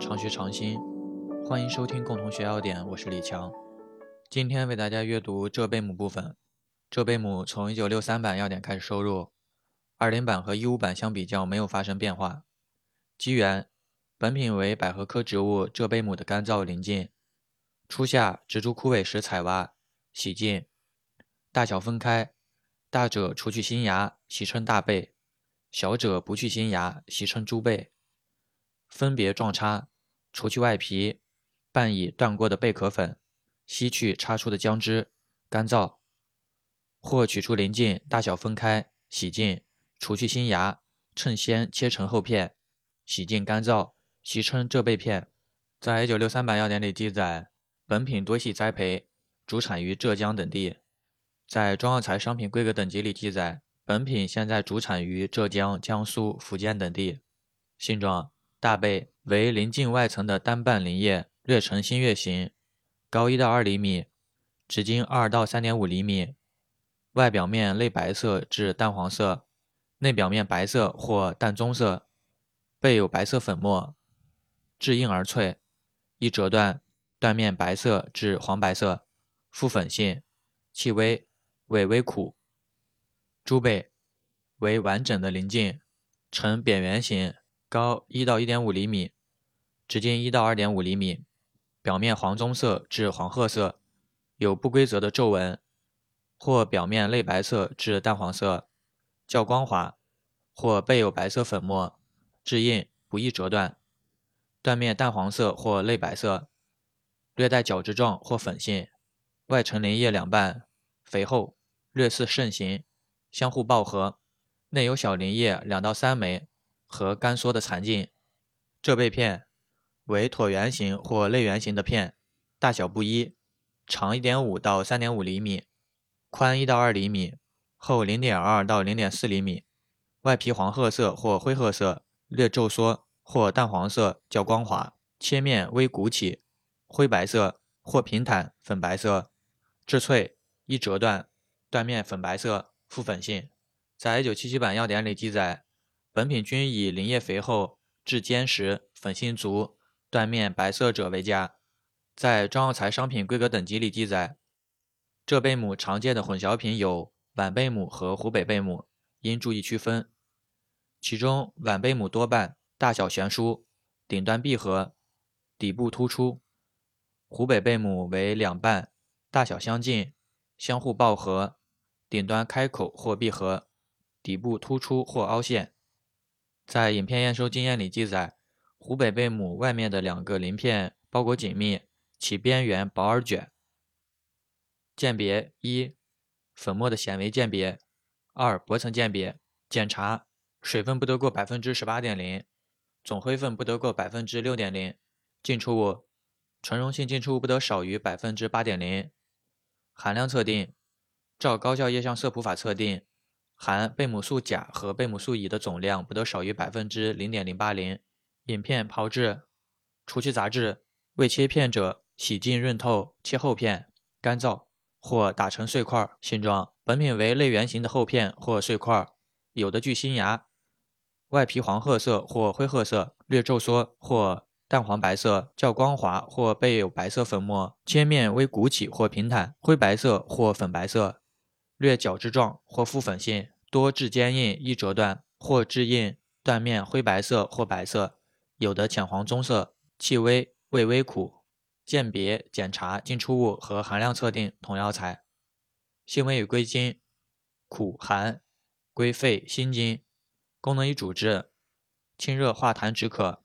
常学常新，欢迎收听共同学要点，我是李强。今天为大家阅读浙贝母部分。浙贝母从1963版要点开始收入，20版和15版相比较没有发生变化。基源：本品为百合科植物浙贝母的干燥临近。初夏植株枯萎时采挖，洗净。大小分开，大者除去新芽，习称大贝；小者不去新芽，习称株贝。分别撞插，除去外皮，拌以断过的贝壳粉，吸去插出的姜汁，干燥。或取出鳞茎，大小分开，洗净，除去新芽，趁鲜切成厚片，洗净干燥，习称浙贝片。在一九六三版要点里记载，本品多系栽培，主产于浙江等地。在中药材商品规格等级里记载，本品现在主产于浙江、江苏、福建等地。性状。大贝为鳞茎外层的单瓣鳞叶，略呈新月形，高一到二厘米，直径二到三点五厘米，外表面类白色至淡黄色，内表面白色或淡棕色，背有白色粉末，质硬而脆，易折断，断面白色至黄白色，复粉性，气微，味微苦。猪贝为完整的鳞茎，呈扁圆形。高一到一点五厘米，直径一到二点五厘米，表面黄棕色至黄褐色，有不规则的皱纹，或表面类白色至淡黄色，较光滑，或背有白色粉末，质硬，不易折断，断面淡黄色或类白色，略带角质状或粉性，外呈鳞叶两瓣，肥厚，略似肾形，相互抱合，内有小鳞叶两到三枚。和干缩的残茎，浙贝片为椭圆形或类圆形的片，大小不一，长一点五到三点五厘米，宽一到二厘米，厚零点二到零点四厘米，外皮黄褐色或灰褐色，略皱缩或淡黄色，较光滑，切面微鼓起，灰白色或平坦粉白色，质脆，易折断，断面粉白色，复粉性。在一九七七版要点里记载。本品均以鳞叶肥厚、质坚实、粉性足、断面白色者为佳。在中药材商品规格等级里记载，浙贝母常见的混淆品有皖贝母和湖北贝母，应注意区分。其中皖贝母多半，大小悬殊，顶端闭合，底部突出；湖北贝母为两瓣，大小相近，相互抱合，顶端开口或闭合，底部突出或凹陷。在影片验收经验里记载，湖北贝母外面的两个鳞片包裹紧密，其边缘薄而卷。鉴别一，粉末的显微鉴别；二，薄层鉴别。检查水分不得过百分之十八点零，总灰分不得过百分之六点零，浸出物纯溶性浸出物不得少于百分之八点零。含量测定，照高效液相色谱法测定。含贝母素钾和贝母素乙的总量不得少于百分之零点零八零。饮片炮制，除去杂质，未切片者洗净润透，切厚片，干燥或打成碎块。形状，本品为类圆形的厚片或碎块，有的具新芽，外皮黄褐色或灰褐色，略皱缩或淡黄白色，较光滑或背有白色粉末，切面微鼓起或平坦，灰白色或粉白色。略角质状或复粉性，多质坚硬，易折断，或质硬，断面灰白色或白色，有的浅黄棕色，气微，味微苦。鉴别、检查进出物和含量测定同药材。性味与归经：苦寒，归肺、心经。功能与主治：清热化痰止渴，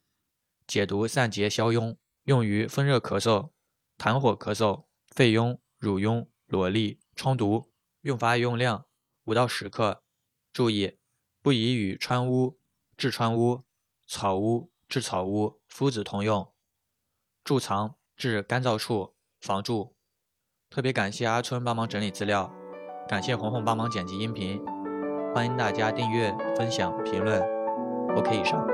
解毒散结消痈，用于风热咳嗽、痰火咳嗽、肺痈、乳痈、瘰疬、疮毒。用法用量：五到十克。注意，不宜与川乌、制川乌、草乌、制草乌、附子同用。贮藏：至干燥处，防蛀。特别感谢阿春帮忙整理资料，感谢红红帮忙剪辑音频。欢迎大家订阅、分享、评论。OK，以上。